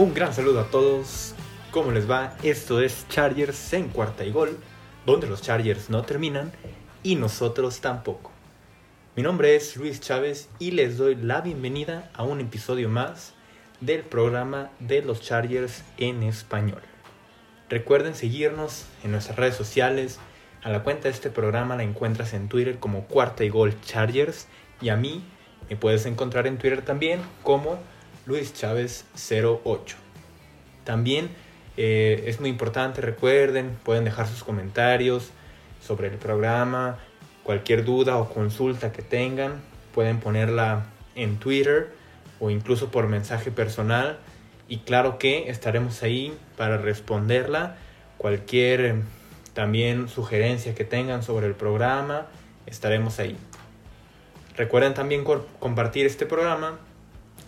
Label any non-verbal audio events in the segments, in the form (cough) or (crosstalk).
Un gran saludo a todos. ¿Cómo les va? Esto es Chargers en cuarta y gol, donde los Chargers no terminan y nosotros tampoco. Mi nombre es Luis Chávez y les doy la bienvenida a un episodio más del programa de los Chargers en español. Recuerden seguirnos en nuestras redes sociales. A la cuenta de este programa la encuentras en Twitter como Cuarta y Gol Chargers y a mí me puedes encontrar en Twitter también como Luis Chávez 08. También eh, es muy importante, recuerden, pueden dejar sus comentarios sobre el programa, cualquier duda o consulta que tengan, pueden ponerla en Twitter o incluso por mensaje personal. Y claro que estaremos ahí para responderla. Cualquier también sugerencia que tengan sobre el programa, estaremos ahí. Recuerden también compartir este programa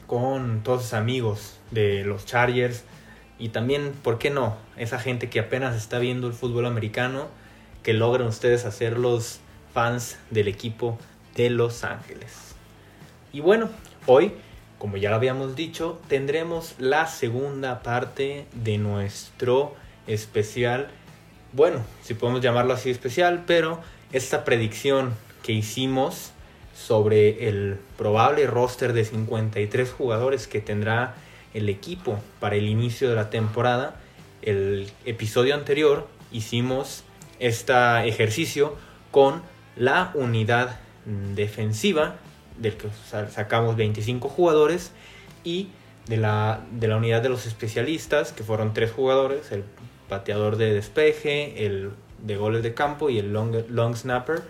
con todos sus amigos de los Chargers y también, ¿por qué no? Esa gente que apenas está viendo el fútbol americano, que logren ustedes hacerlos fans del equipo de Los Ángeles. Y bueno, hoy, como ya lo habíamos dicho, tendremos la segunda parte de nuestro especial. Bueno, si podemos llamarlo así especial, pero esta predicción que hicimos sobre el probable roster de 53 jugadores que tendrá el equipo para el inicio de la temporada. El episodio anterior hicimos este ejercicio con la unidad defensiva, del que sacamos 25 jugadores, y de la, de la unidad de los especialistas, que fueron tres jugadores, el pateador de despeje, el de goles de campo y el long, long snapper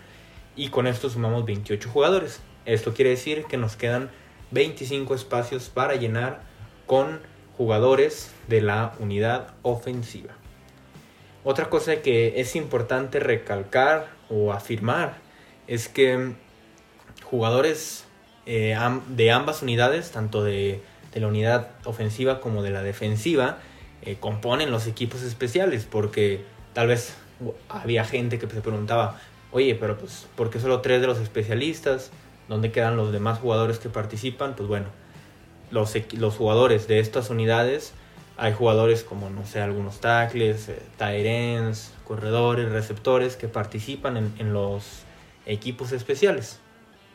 y con esto sumamos 28 jugadores. Esto quiere decir que nos quedan 25 espacios para llenar con jugadores de la unidad ofensiva. Otra cosa que es importante recalcar o afirmar es que jugadores eh, de ambas unidades, tanto de, la unidad ofensiva como de la defensiva, eh, componen los equipos especiales, porque tal vez había gente que se preguntaba, oye, pero pues, ¿por qué solo tres de los especialistas? ¿Dónde quedan los demás jugadores que participan? Pues bueno, los, los jugadores de estas unidades, hay jugadores como, no sé, algunos tackles, eh, corredores, receptores que participan en, en, los equipos especiales.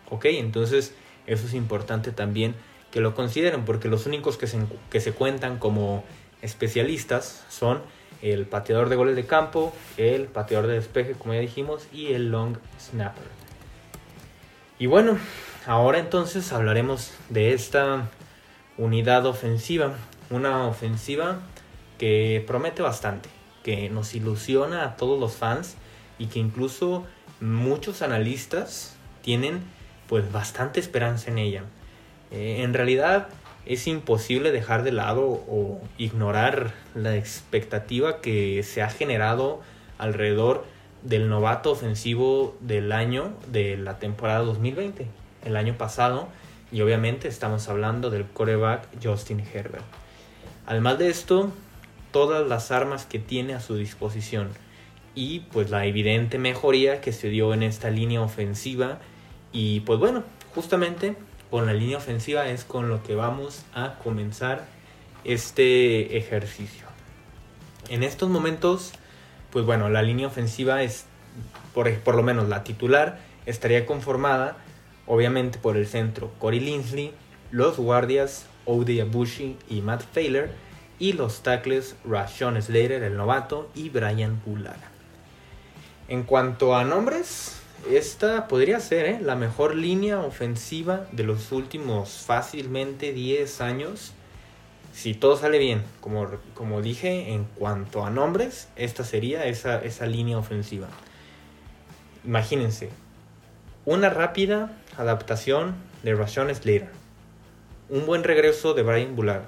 ¿Ok? Entonces, eso es importante también que lo consideren, porque los únicos que se, que se cuentan como especialistas son el pateador de goles de campo, el pateador de despeje, como ya dijimos, y el long snapper. Y bueno, ahora entonces hablaremos de esta unidad ofensiva, una ofensiva que promete bastante, que nos ilusiona a todos los fans y que incluso muchos analistas tienen pues bastante esperanza en ella. Eh, en realidad es imposible dejar de lado o ignorar la expectativa que se ha generado alrededor del novato ofensivo del año de la temporada 2020, el año pasado, y obviamente estamos hablando del coreback Justin Herbert. Además de esto, todas las armas que tiene a su disposición y pues la evidente mejoría que se dio en esta línea ofensiva y pues bueno, justamente con la línea ofensiva es con lo que vamos a comenzar este ejercicio. En estos momentos, pues bueno, la línea ofensiva es, por, por lo menos la titular, estaría conformada obviamente por el centro Corey Linsley, los guardias Ode Abushi y Matt Failer, y los tackles Rashawn Slater, el novato, y Brian Bulara. En cuanto a nombres, esta podría ser ¿eh? la mejor línea ofensiva de los últimos fácilmente 10 años. Si todo sale bien, como, como dije, en cuanto a nombres, esta sería esa, esa línea ofensiva. Imagínense, una rápida adaptación de Rashawn Slater, un buen regreso de Brian Bular,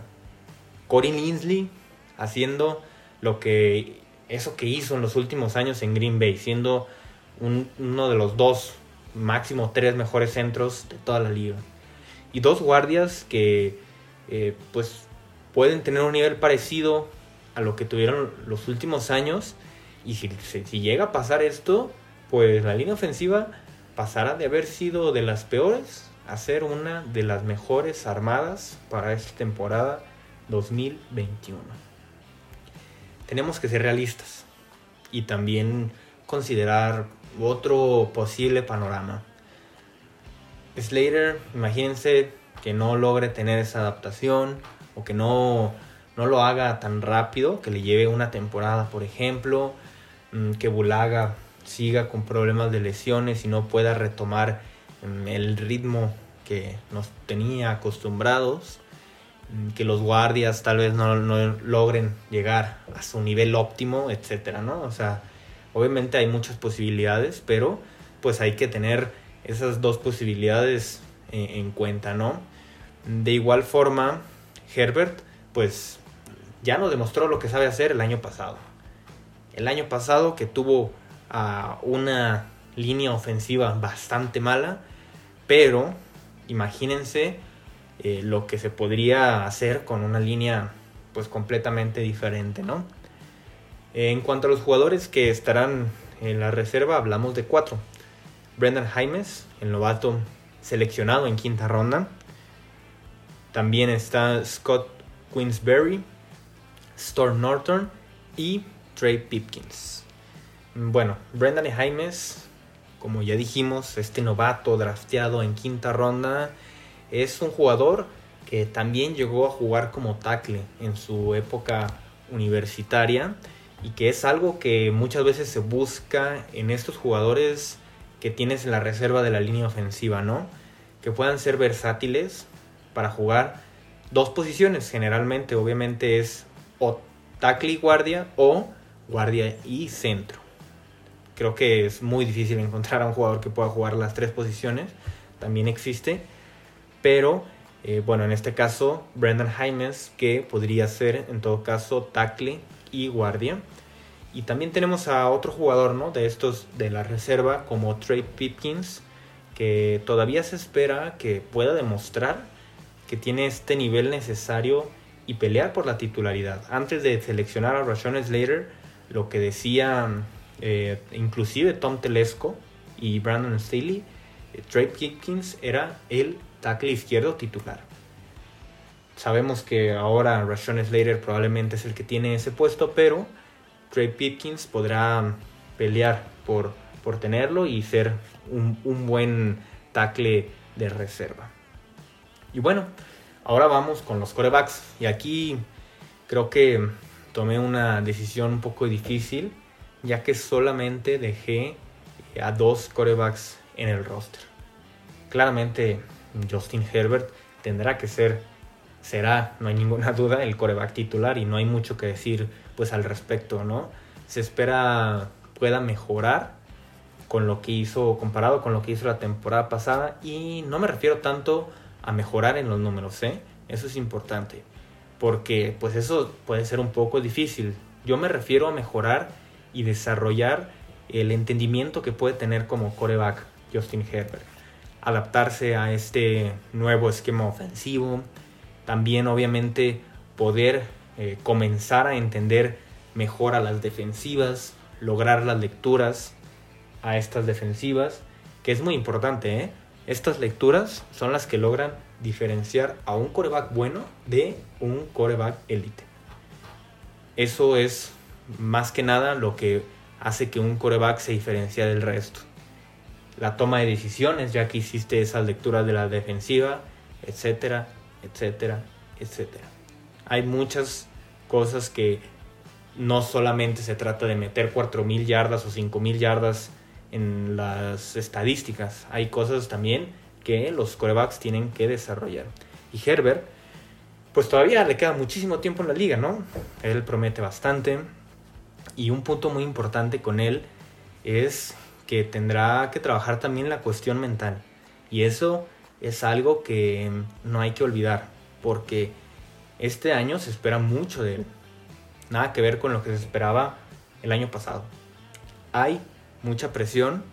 Corey Linsley haciendo lo que eso que hizo en los últimos años en Green Bay, siendo uno de los dos, máximo tres mejores centros de toda la liga. Y dos guardias que eh, pues pueden tener un nivel parecido a lo que tuvieron los últimos años. Y si, si llega a pasar esto, pues la línea ofensiva pasará de haber sido de las peores a ser una de las mejores armadas para esta temporada 2021. Tenemos que ser realistas y también considerar otro posible panorama. Slater, imagínense que no logre tener esa adaptación o que no, no lo haga tan rápido, que le lleve una temporada, por ejemplo, mm, que Bulaga siga con problemas de lesiones y no pueda retomar mm, el ritmo que nos tenía acostumbrados, mm, que los guardias tal vez no, no logren llegar a su nivel óptimo, etcétera, ¿no? O sea, obviamente hay muchas posibilidades, pero pues hay que tener esas dos posibilidades en, en cuenta, ¿no? De igual forma, Herbert, pues ya nos demostró lo que sabe hacer el año pasado. El año pasado que tuvo a una línea ofensiva bastante mala, pero imagínense eh, lo que se podría hacer con una línea pues completamente diferente, ¿no? En cuanto a los jugadores que estarán en la reserva, hablamos de cuatro. Brendan Jaimes, el novato seleccionado en quinta ronda. También está Scott Queensberry, Storm Norton y Trey Pipkins. Bueno, Brendan Jaimes, como ya dijimos, este novato drafteado en quinta ronda, es un jugador que también llegó a jugar como tackle en su época universitaria y que es algo que muchas veces se busca en estos jugadores que tienes en la reserva de la línea ofensiva, ¿no? Que puedan ser versátiles para jugar dos posiciones, generalmente, obviamente es o tackle y guardia o guardia y centro creo que es muy difícil encontrar a un jugador que pueda jugar las tres posiciones. También existe. Pero eh, bueno, en este caso, Brendan Jaimes, que podría ser en todo caso tackle y guardia. Y también tenemos a otro jugador ¿no? de estos de la reserva, como Trey Pipkins, que todavía se espera que pueda demostrar que tiene este nivel necesario y pelear por la titularidad. Antes de seleccionar a Rashawn Slater, lo que decía eh, inclusive Tom Telesco y Brandon Staley, eh, Trey Pipkins era el tackle izquierdo titular. Sabemos que ahora Rashawn Slater probablemente es el que tiene ese puesto, pero Trey Pipkins podrá pelear por, por tenerlo y ser un, un buen tackle de reserva. Y bueno, ahora vamos con los corebacks. Y aquí creo que tomé una decisión un poco difícil ya que solamente dejé a dos corebacks en el roster. Claramente Justin Herbert tendrá que ser, será, no hay ninguna (laughs) duda, el coreback titular y no hay mucho que decir pues al respecto, ¿no? Se espera pueda mejorar con lo que hizo, comparado con lo que hizo la temporada pasada y no me refiero tanto a mejorar en los números, ¿eh? Eso es importante, porque pues eso puede ser un poco difícil. Yo me refiero a mejorar y desarrollar el entendimiento que puede tener como coreback Justin Herbert. Adaptarse a este nuevo esquema ofensivo. También obviamente poder eh, comenzar a entender mejor a las defensivas, lograr las lecturas a estas defensivas, que es muy importante. ¿eh? Estas lecturas son las que logran diferenciar a un coreback bueno de un coreback élite. Eso es más que nada lo que hace que un coreback se diferencie del resto. La toma de decisiones, ya que hiciste esas lecturas de la defensiva, etcétera, etcétera, etcétera. Hay muchas cosas que no solamente se trata de meter 4.000 yardas o 5.000 yardas en las estadísticas, hay cosas también que los corebacks tienen que desarrollar. Y Herbert, pues todavía le queda muchísimo tiempo en la liga, ¿no? Él promete bastante, y un punto muy importante con él es que tendrá que trabajar también la cuestión mental. Y eso es algo que no hay que olvidar, porque este año se espera mucho de él. Nada que ver con lo que se esperaba el año pasado. Hay mucha presión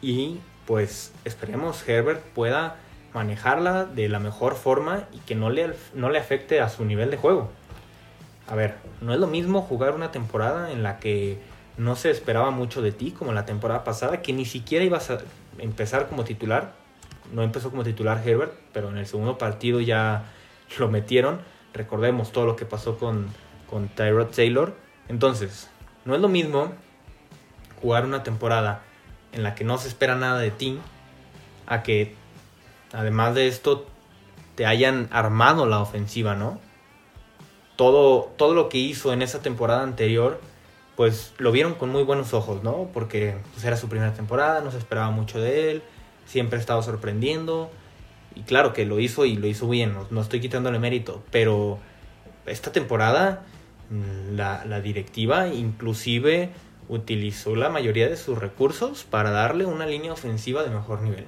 y pues esperemos Herbert pueda manejarla de la mejor forma y que no le, no le afecte a su nivel de juego a ver, no es lo mismo jugar una temporada en la que no se esperaba mucho de ti, como la temporada pasada, que ni siquiera ibas a empezar como titular. No empezó como titular Herbert, pero en el segundo partido ya lo metieron. recordemos todo lo que pasó con, con Tyrod Taylor. Entonces, no es lo mismo jugar una temporada en la que no se espera nada de ti, a que además de esto te hayan armado la ofensiva, ¿no? Todo, todo lo que hizo en esa temporada anterior, pues lo vieron con muy buenos ojos, ¿no? Porque pues, era su primera temporada, no se esperaba mucho de él, siempre estaba sorprendiendo. Y claro que lo hizo y lo hizo bien, no, estoy quitándole mérito, pero esta temporada mm, la, la directiva inclusive utilizó la mayoría de sus recursos para darle una línea ofensiva de mejor nivel.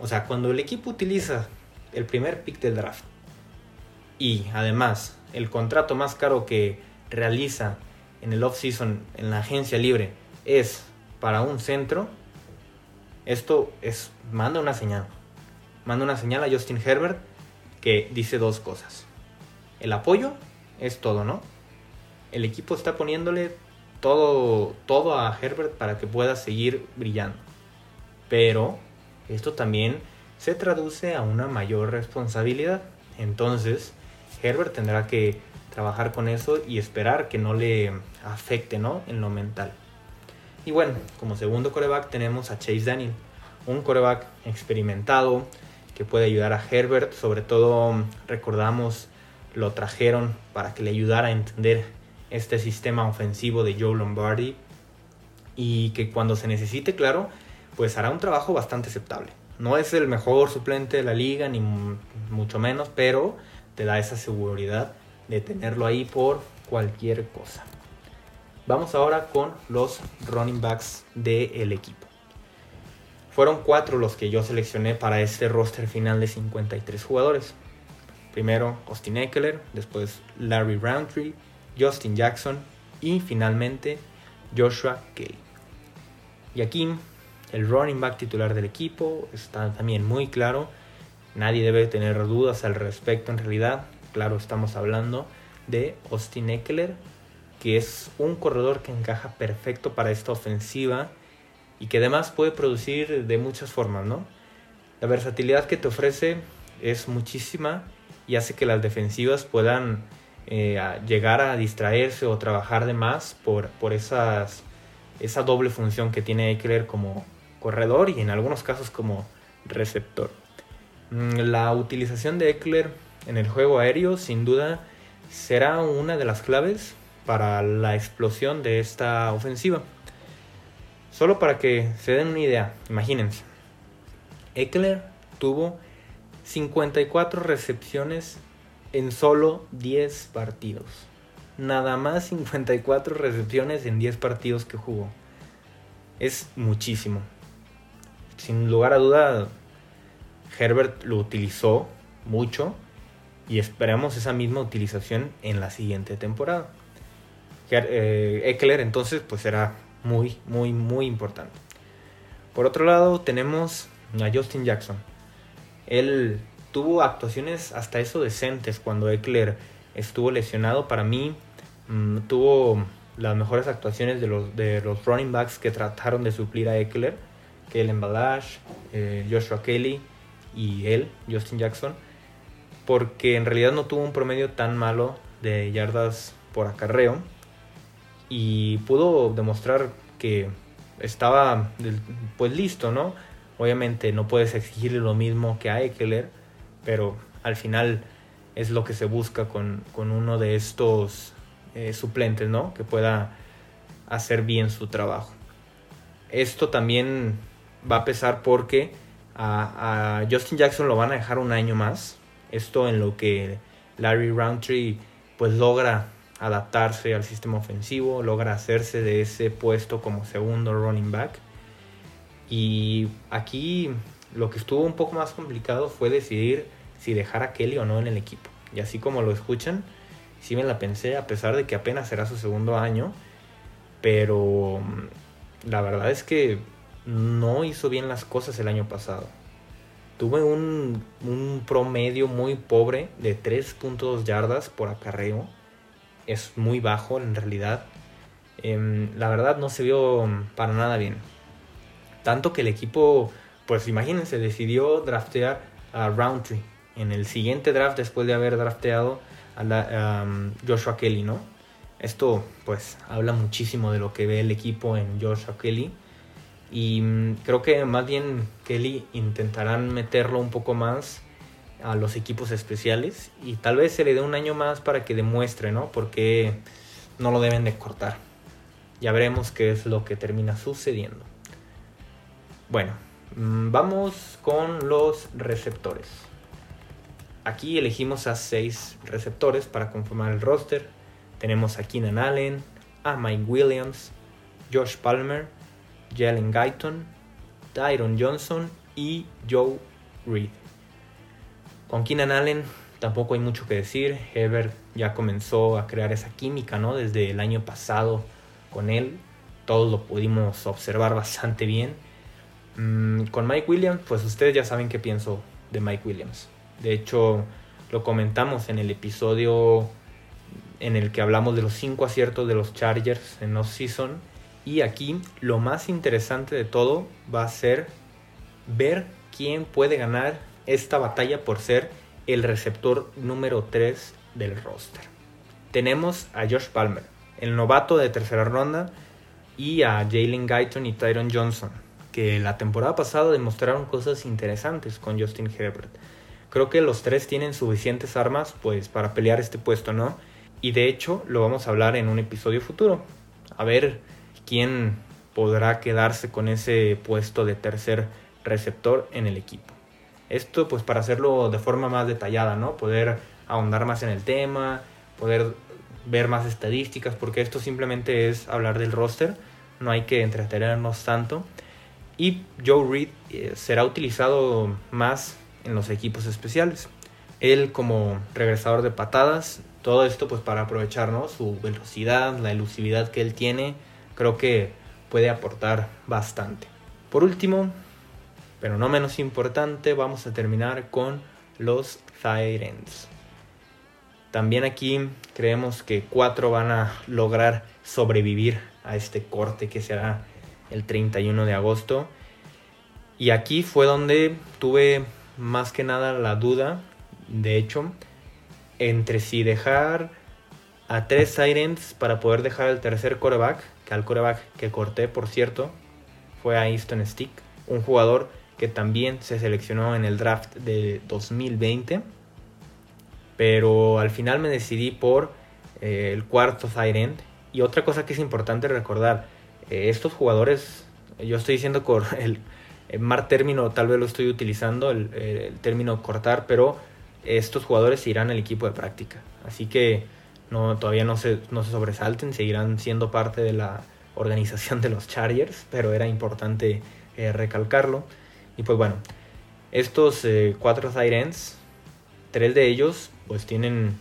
O sea, cuando el equipo utiliza el primer pick del draft y además el contrato más caro que realiza en el off-season en la agencia libre es para un centro, esto es manda una señal. Manda una señal a Justin Herbert que dice dos cosas. El apoyo es todo, ¿no? El equipo está poniéndole todo, todo a Herbert para que pueda seguir brillando. Pero esto también se traduce a una mayor responsabilidad. Entonces, Herbert tendrá que trabajar con eso y esperar que no le afecte ¿no? en lo mental. Y bueno, como segundo coreback tenemos a Chase Daniel, un coreback experimentado que puede ayudar a Herbert, sobre todo recordamos lo trajeron para que le ayudara a entender este sistema ofensivo de Joe Lombardi y que cuando se necesite, claro, pues hará un trabajo bastante aceptable. No es el mejor suplente de la liga, ni mucho menos, pero te da esa seguridad de tenerlo ahí por cualquier cosa. Vamos ahora con los running backs del equipo. Fueron cuatro los que yo seleccioné para este roster final de 53 jugadores. Primero Austin Eckler, después Larry Roundtree, Justin Jackson y finalmente Joshua Kelly. Y aquí el running back titular del equipo está también muy claro. Nadie debe tener dudas al respecto en realidad. Claro, estamos hablando de Austin Eckler, que es un corredor que encaja perfecto para esta ofensiva y que además puede producir de muchas formas, ¿no? La versatilidad que te ofrece es muchísima y hace que las defensivas puedan eh, llegar a distraerse o trabajar de más por, por esas, esa doble función que tiene Eckler como corredor y en algunos casos como receptor. Mm, la utilización de Eckler en el juego aéreo sin duda será una de las claves para la explosión de esta ofensiva. Solo para que se den una idea, imagínense. Eckler tuvo 54 recepciones en solo 10 partidos. Nada más 54 recepciones en 10 partidos que jugó. Es muchísimo. Sin lugar a duda, Herbert lo utilizó mucho y esperamos esa misma utilización en la siguiente temporada. Eh, Eckler entonces pues será muy, muy, muy importante. Por otro lado tenemos a Justin Jackson. Él tuvo actuaciones hasta eso decentes cuando Eckler estuvo lesionado. Para mí, mm, tuvo las mejores actuaciones de los, de los running backs que trataron de suplir a Eckler, Kellen Balash, eh, Joshua Kelly y él, Justin Jackson, porque en realidad no tuvo un promedio tan malo de yardas por acarreo y pudo demostrar que estaba pues listo, ¿no? Obviamente no puedes exigirle lo mismo que a Eckler, pero al final es lo que se busca con, uno de estos eh, suplentes, ¿no? Que pueda hacer bien su trabajo. Esto también va a pesar porque a, Justin Jackson lo van a dejar un año más. Esto en lo que Larry Roundtree pues logra adaptarse al sistema ofensivo, logra hacerse de ese puesto como segundo running back. Y aquí lo que estuvo un poco más complicado fue decidir si dejar a Kelly o no en el equipo. Y así como lo escuchan, sí me la pensé, a pesar de que apenas será su segundo año. Pero mm, la verdad es que no hizo bien las cosas el año pasado. Tuve un, un promedio muy pobre de 3.2 yardas por acarreo. Es muy bajo en realidad. Em, la verdad no se vio para nada bien. Tanto que el equipo pues imagínense, decidió draftear a Roundtree en el siguiente draft después de haber drafteado a Joshua Kelly, ¿no? Esto pues habla muchísimo de lo que ve el equipo en Joshua Kelly. Y mm, creo que más bien Kelly intentarán meterlo un poco más a los equipos especiales y tal vez se le dé un año más para que demuestre, ¿no? Porque no lo deben de cortar. Ya veremos qué es lo que termina sucediendo. Bueno, mm, vamos con los receptores. Aquí elegimos a seis receptores para conformar el roster. Tenemos a Keenan Allen, a Mike Williams, Josh Palmer, Jalen Guyton, Tyron Johnson y Joe Reed. Con Keenan Allen tampoco hay mucho que decir. Herbert ya comenzó a crear esa química, ¿no? Desde el año pasado con él. Todos lo pudimos observar bastante bien. Mm, con Mike Williams, pues ustedes ya saben qué pienso de Mike Williams. De hecho, lo comentamos en el episodio en el que hablamos de los 5 aciertos de los Chargers en off-season. Y aquí lo más interesante de todo va a ser ver quién puede ganar esta batalla por ser el receptor número 3 del roster. Tenemos a Josh Palmer, el novato de tercera ronda, y a Jalen Guyton y Tyron Johnson, que la temporada pasada demostraron cosas interesantes con Justin Herbert. Creo que los tres tienen suficientes armas pues para pelear este puesto, ¿no? Y de hecho lo vamos a hablar en un episodio futuro. A ver quién podrá quedarse con ese puesto de tercer receptor en el equipo. Esto pues para hacerlo de forma más detallada, ¿no? Poder ahondar más en el tema, poder ver más estadísticas, porque esto simplemente es hablar del roster, no hay que entretenernos tanto. Y Joe Reed eh, será utilizado más en los equipos especiales. Él como regresador de patadas, todo esto pues para aprovechar su velocidad, la elusividad que él tiene, creo que puede aportar bastante. Por último, pero no menos importante, vamos a terminar con los Tyrants. También aquí creemos que cuatro van a lograr sobrevivir a este corte que será el 31 de agosto. Y aquí fue donde tuve más que nada la duda, de hecho, entre si dejar a tres Tyrants para poder dejar el tercer coreback, que al coreback que corté, por cierto, fue a Easton Stick, un jugador que también se seleccionó en el draft de 2020. Pero al final me decidí por eh, el cuarto end. Y otra cosa que es importante recordar, eh, estos jugadores, yo estoy diciendo con (laughs) el, mal término, tal vez lo estoy utilizando, el, el, término cortar, pero estos jugadores irán al equipo de práctica. Así que no, todavía no se, no se sobresalten, seguirán siendo parte de la organización de los Chargers, pero era importante eh, recalcarlo. Y pues bueno, estos eh, cuatro tight tres de ellos pues tienen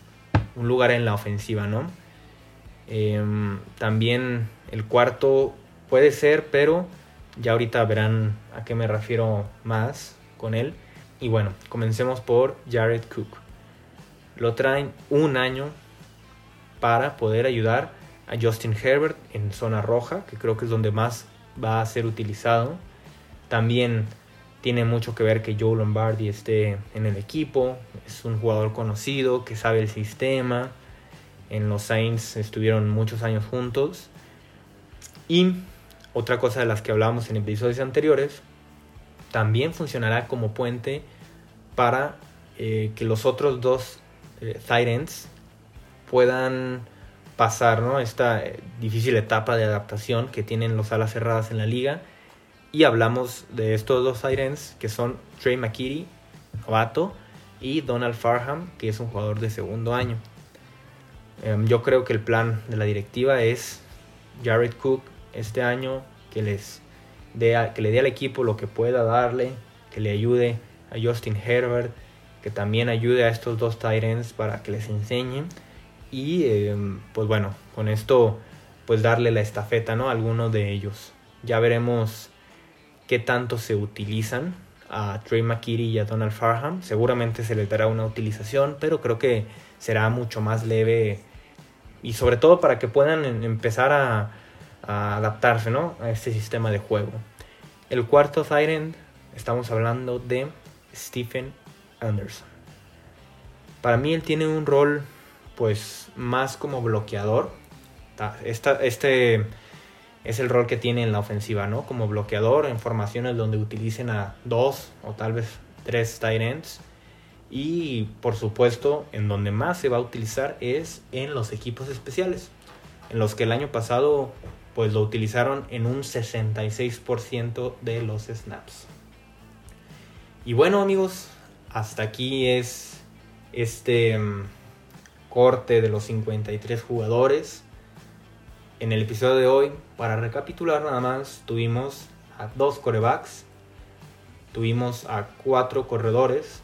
un lugar en la ofensiva, ¿no? Em, también el cuarto puede ser, pero ya ahorita verán a qué me refiero más con él. Y bueno, comencemos por Jared Cook. Lo traen un año para poder ayudar a Justin Herbert en zona roja, que creo que es donde más va a ser utilizado. También tiene mucho que ver que Joe Lombardi esté en el equipo. Es un jugador conocido que sabe el sistema. En los Saints estuvieron muchos años juntos. Y otra cosa de las que hablábamos en episodios anteriores, también funcionará como puente para eh, que los otros dos eh, puedan pasar ¿no? esta eh, difícil etapa de adaptación que tienen los alas cerradas en la liga y hablamos de estos dos Sirens que son Trey McKitty, novato, y Donald Farham, que es un jugador de segundo año. Em, yo creo que el plan de la directiva es Jared Cook este año que les dé que le dé al equipo lo que pueda darle, que le ayude a Justin Herbert, que también ayude a estos dos Tyrants para que les enseñen y em, pues bueno, con esto pues darle la estafeta, ¿no? A alguno de ellos. Ya veremos qué tanto se utilizan a Trey McKitty y a Donald Farham. Seguramente se les dará una utilización, pero creo que será mucho más leve y sobre todo para que puedan empezar a, adaptarse ¿no? a este sistema de juego. El cuarto Tyrant, estamos hablando de Stephen Anderson. Para mí él tiene un rol pues más como bloqueador. Esta, este es el rol que tiene en la ofensiva, ¿no? Como bloqueador en formaciones donde utilicen a dos o tal vez tres tight ends. Y por supuesto, en donde más se va a utilizar es en los equipos especiales, en los que el año pasado pues lo utilizaron en un 66% de los snaps. Y bueno amigos, hasta aquí es este mm, corte de los 53 jugadores. En el episodio de hoy, para recapitular nada más, tuvimos a dos corebacks, tuvimos a cuatro corredores,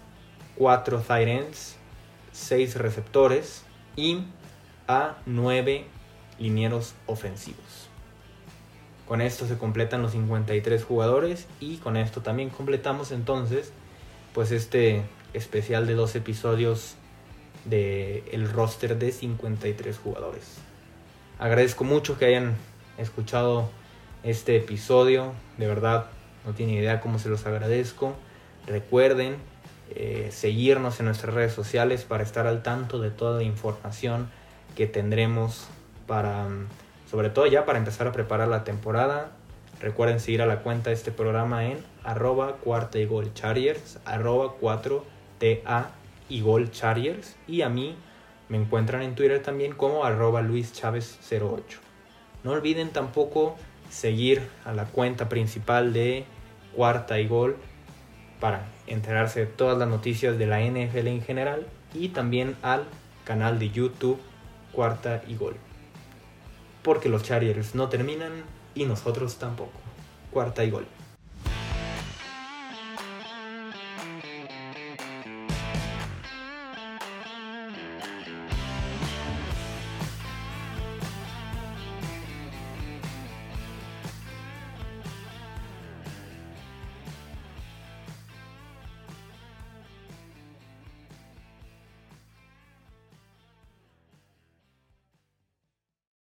cuatro tight ends, seis receptores y a nueve linieros ofensivos. Con esto se completan los 53 jugadores y con esto también completamos entonces pues este especial de dos episodios del el roster de 53 jugadores. Agradezco mucho que hayan escuchado este episodio. De verdad, no tienen idea cómo se los agradezco. Recuerden eh, seguirnos en nuestras redes sociales para estar al tanto de toda la información que tendremos para, sobre todo ya para empezar a preparar la temporada. Recuerden seguir a la cuenta de este programa en arroba cuarta y gol charriers, arroba 4TA y gol charriers. Y a mí me encuentran en Twitter también como arroba luischavez08. No olviden tampoco seguir a la cuenta principal de Cuarta y Gol para enterarse de todas las noticias de la NFL en general y también al canal de YouTube Cuarta y Gol. Porque los Chargers no terminan y nosotros tampoco. Cuarta y Gol.